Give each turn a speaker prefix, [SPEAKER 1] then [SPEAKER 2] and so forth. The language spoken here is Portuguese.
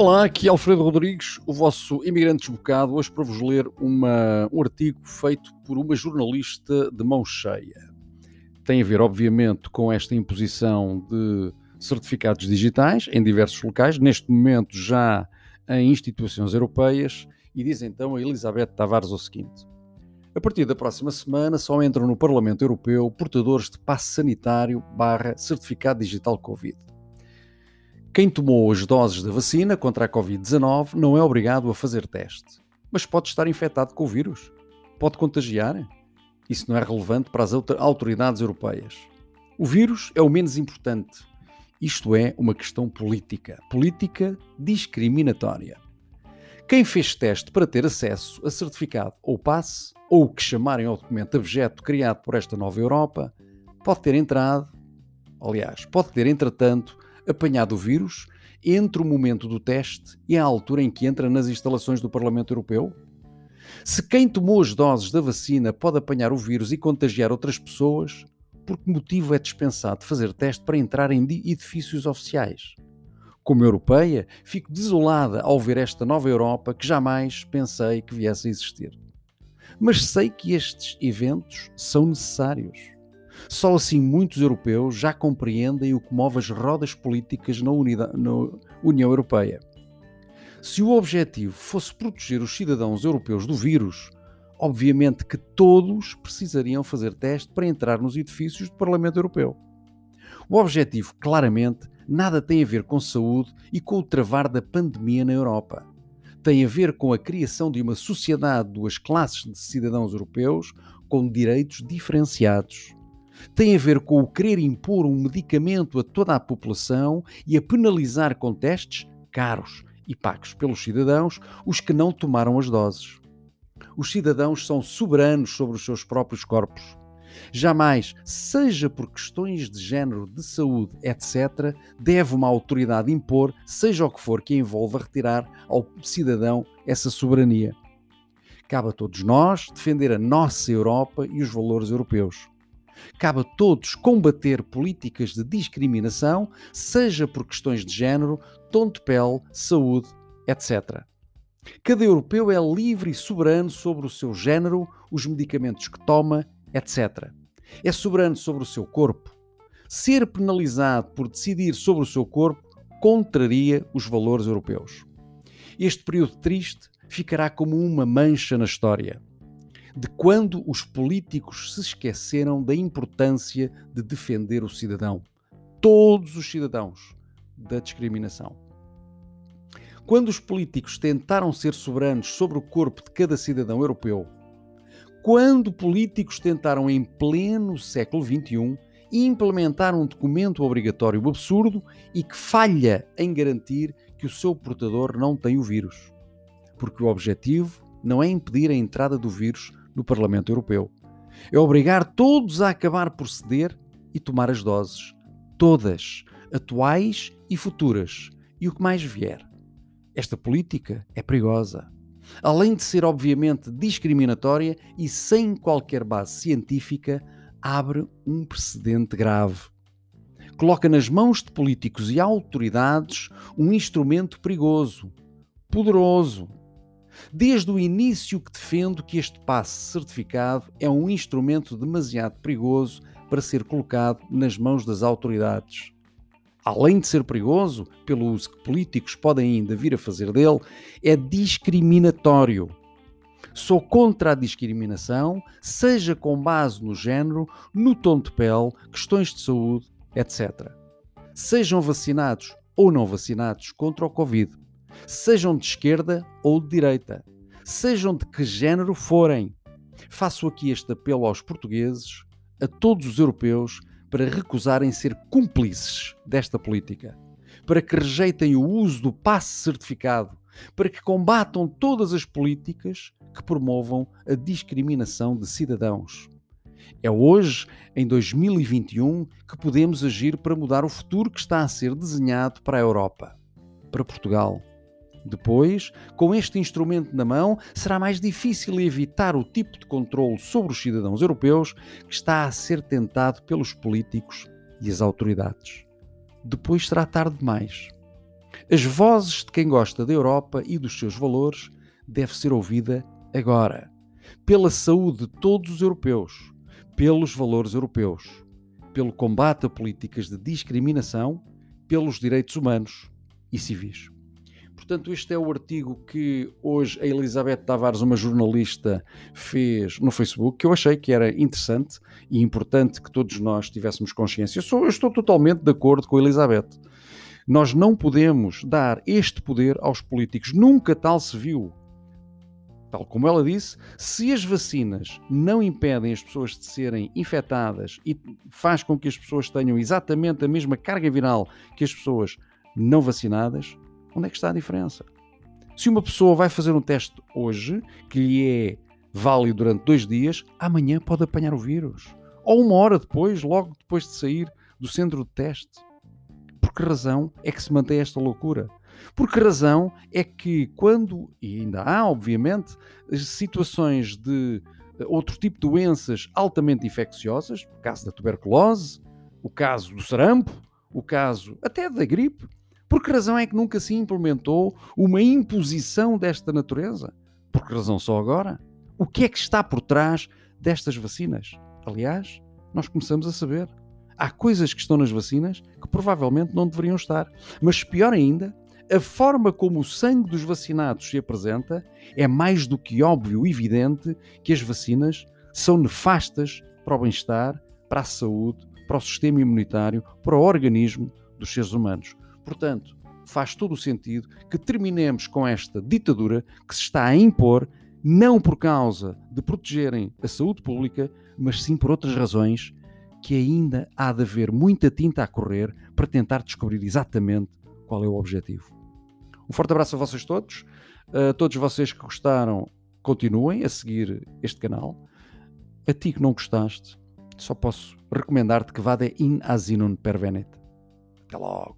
[SPEAKER 1] Olá, aqui é Alfredo Rodrigues, o vosso imigrante desbocado, hoje para vos ler uma, um artigo feito por uma jornalista de mão cheia. Tem a ver, obviamente, com esta imposição de certificados digitais em diversos locais, neste momento já em instituições europeias, e diz então a Elizabeth Tavares o seguinte: A partir da próxima semana só entram no Parlamento Europeu portadores de passe sanitário barra certificado digital Covid. Quem tomou as doses da vacina contra a Covid-19 não é obrigado a fazer teste, mas pode estar infectado com o vírus. Pode contagiar? Isso não é relevante para as autoridades europeias. O vírus é o menos importante. Isto é uma questão política. Política discriminatória. Quem fez teste para ter acesso a certificado ou passe, ou o que chamarem ao documento abjeto criado por esta nova Europa, pode ter entrado, aliás, pode ter, entretanto, apanhado o vírus entre o momento do teste e a altura em que entra nas instalações do Parlamento Europeu? Se quem tomou as doses da vacina pode apanhar o vírus e contagiar outras pessoas, por que motivo é dispensado fazer teste para entrar em edifícios oficiais? Como europeia, fico desolada ao ver esta nova Europa que jamais pensei que viesse a existir. Mas sei que estes eventos são necessários. Só assim muitos europeus já compreendem o que move as rodas políticas na, na União Europeia. Se o objetivo fosse proteger os cidadãos europeus do vírus, obviamente que todos precisariam fazer teste para entrar nos edifícios do Parlamento Europeu. O objetivo, claramente, nada tem a ver com saúde e com o travar da pandemia na Europa. Tem a ver com a criação de uma sociedade de duas classes de cidadãos europeus com direitos diferenciados tem a ver com o querer impor um medicamento a toda a população e a penalizar com testes caros e pagos pelos cidadãos os que não tomaram as doses. Os cidadãos são soberanos sobre os seus próprios corpos. Jamais, seja por questões de género, de saúde, etc., deve uma autoridade impor, seja o que for que envolva retirar ao cidadão essa soberania. Cabe a todos nós defender a nossa Europa e os valores europeus. Cabe a todos combater políticas de discriminação, seja por questões de género, tom de pele, saúde, etc. Cada europeu é livre e soberano sobre o seu género, os medicamentos que toma, etc. É soberano sobre o seu corpo. Ser penalizado por decidir sobre o seu corpo contraria os valores europeus. Este período triste ficará como uma mancha na história de quando os políticos se esqueceram da importância de defender o cidadão, todos os cidadãos, da discriminação. Quando os políticos tentaram ser soberanos sobre o corpo de cada cidadão europeu, quando políticos tentaram em pleno século XXI implementar um documento obrigatório absurdo e que falha em garantir que o seu portador não tem o vírus. Porque o objetivo não é impedir a entrada do vírus no Parlamento Europeu. É obrigar todos a acabar por ceder e tomar as doses. Todas, atuais e futuras, e o que mais vier. Esta política é perigosa. Além de ser obviamente discriminatória e sem qualquer base científica, abre um precedente grave. Coloca nas mãos de políticos e autoridades um instrumento perigoso, poderoso, Desde o início que defendo que este passe certificado é um instrumento demasiado perigoso para ser colocado nas mãos das autoridades. Além de ser perigoso, pelo uso que políticos podem ainda vir a fazer dele, é discriminatório. Sou contra a discriminação, seja com base no género, no tom de pele, questões de saúde, etc. Sejam vacinados ou não vacinados contra o Covid sejam de esquerda ou de direita, sejam de que género forem. Faço aqui este apelo aos portugueses, a todos os europeus, para recusarem ser cúmplices desta política, para que rejeitem o uso do passe certificado, para que combatam todas as políticas que promovam a discriminação de cidadãos. É hoje, em 2021, que podemos agir para mudar o futuro que está a ser desenhado para a Europa, para Portugal depois, com este instrumento na mão, será mais difícil evitar o tipo de controle sobre os cidadãos europeus que está a ser tentado pelos políticos e as autoridades. Depois será tarde demais. As vozes de quem gosta da Europa e dos seus valores deve ser ouvida agora. Pela saúde de todos os europeus, pelos valores europeus, pelo combate a políticas de discriminação, pelos direitos humanos e civis. Portanto, este é o artigo que hoje a Elizabeth Tavares, uma jornalista, fez no Facebook, que eu achei que era interessante e importante que todos nós tivéssemos consciência. Eu, sou, eu estou totalmente de acordo com a Elizabeth. Nós não podemos dar este poder aos políticos. Nunca tal se viu. Tal como ela disse, se as vacinas não impedem as pessoas de serem infectadas e faz com que as pessoas tenham exatamente a mesma carga viral que as pessoas não vacinadas, Onde é que está a diferença? Se uma pessoa vai fazer um teste hoje, que lhe é válido durante dois dias, amanhã pode apanhar o vírus. Ou uma hora depois, logo depois de sair do centro de teste. Por que razão é que se mantém esta loucura? Por que razão é que quando, e ainda há, obviamente, situações de eh, outro tipo de doenças altamente infecciosas, o caso da tuberculose, o caso do sarampo, o caso até da gripe, por que razão é que nunca se implementou uma imposição desta natureza? Por que razão só agora? O que é que está por trás destas vacinas? Aliás, nós começamos a saber. Há coisas que estão nas vacinas que provavelmente não deveriam estar. Mas pior ainda, a forma como o sangue dos vacinados se apresenta é mais do que óbvio e evidente que as vacinas são nefastas para o bem-estar, para a saúde, para o sistema imunitário, para o organismo dos seres humanos. Portanto, faz todo o sentido que terminemos com esta ditadura que se está a impor, não por causa de protegerem a saúde pública, mas sim por outras razões que ainda há de haver muita tinta a correr para tentar descobrir exatamente qual é o objetivo. Um forte abraço a vocês todos. A todos vocês que gostaram, continuem a seguir este canal. A ti que não gostaste, só posso recomendar-te que vá de in asinum pervenet. Até logo!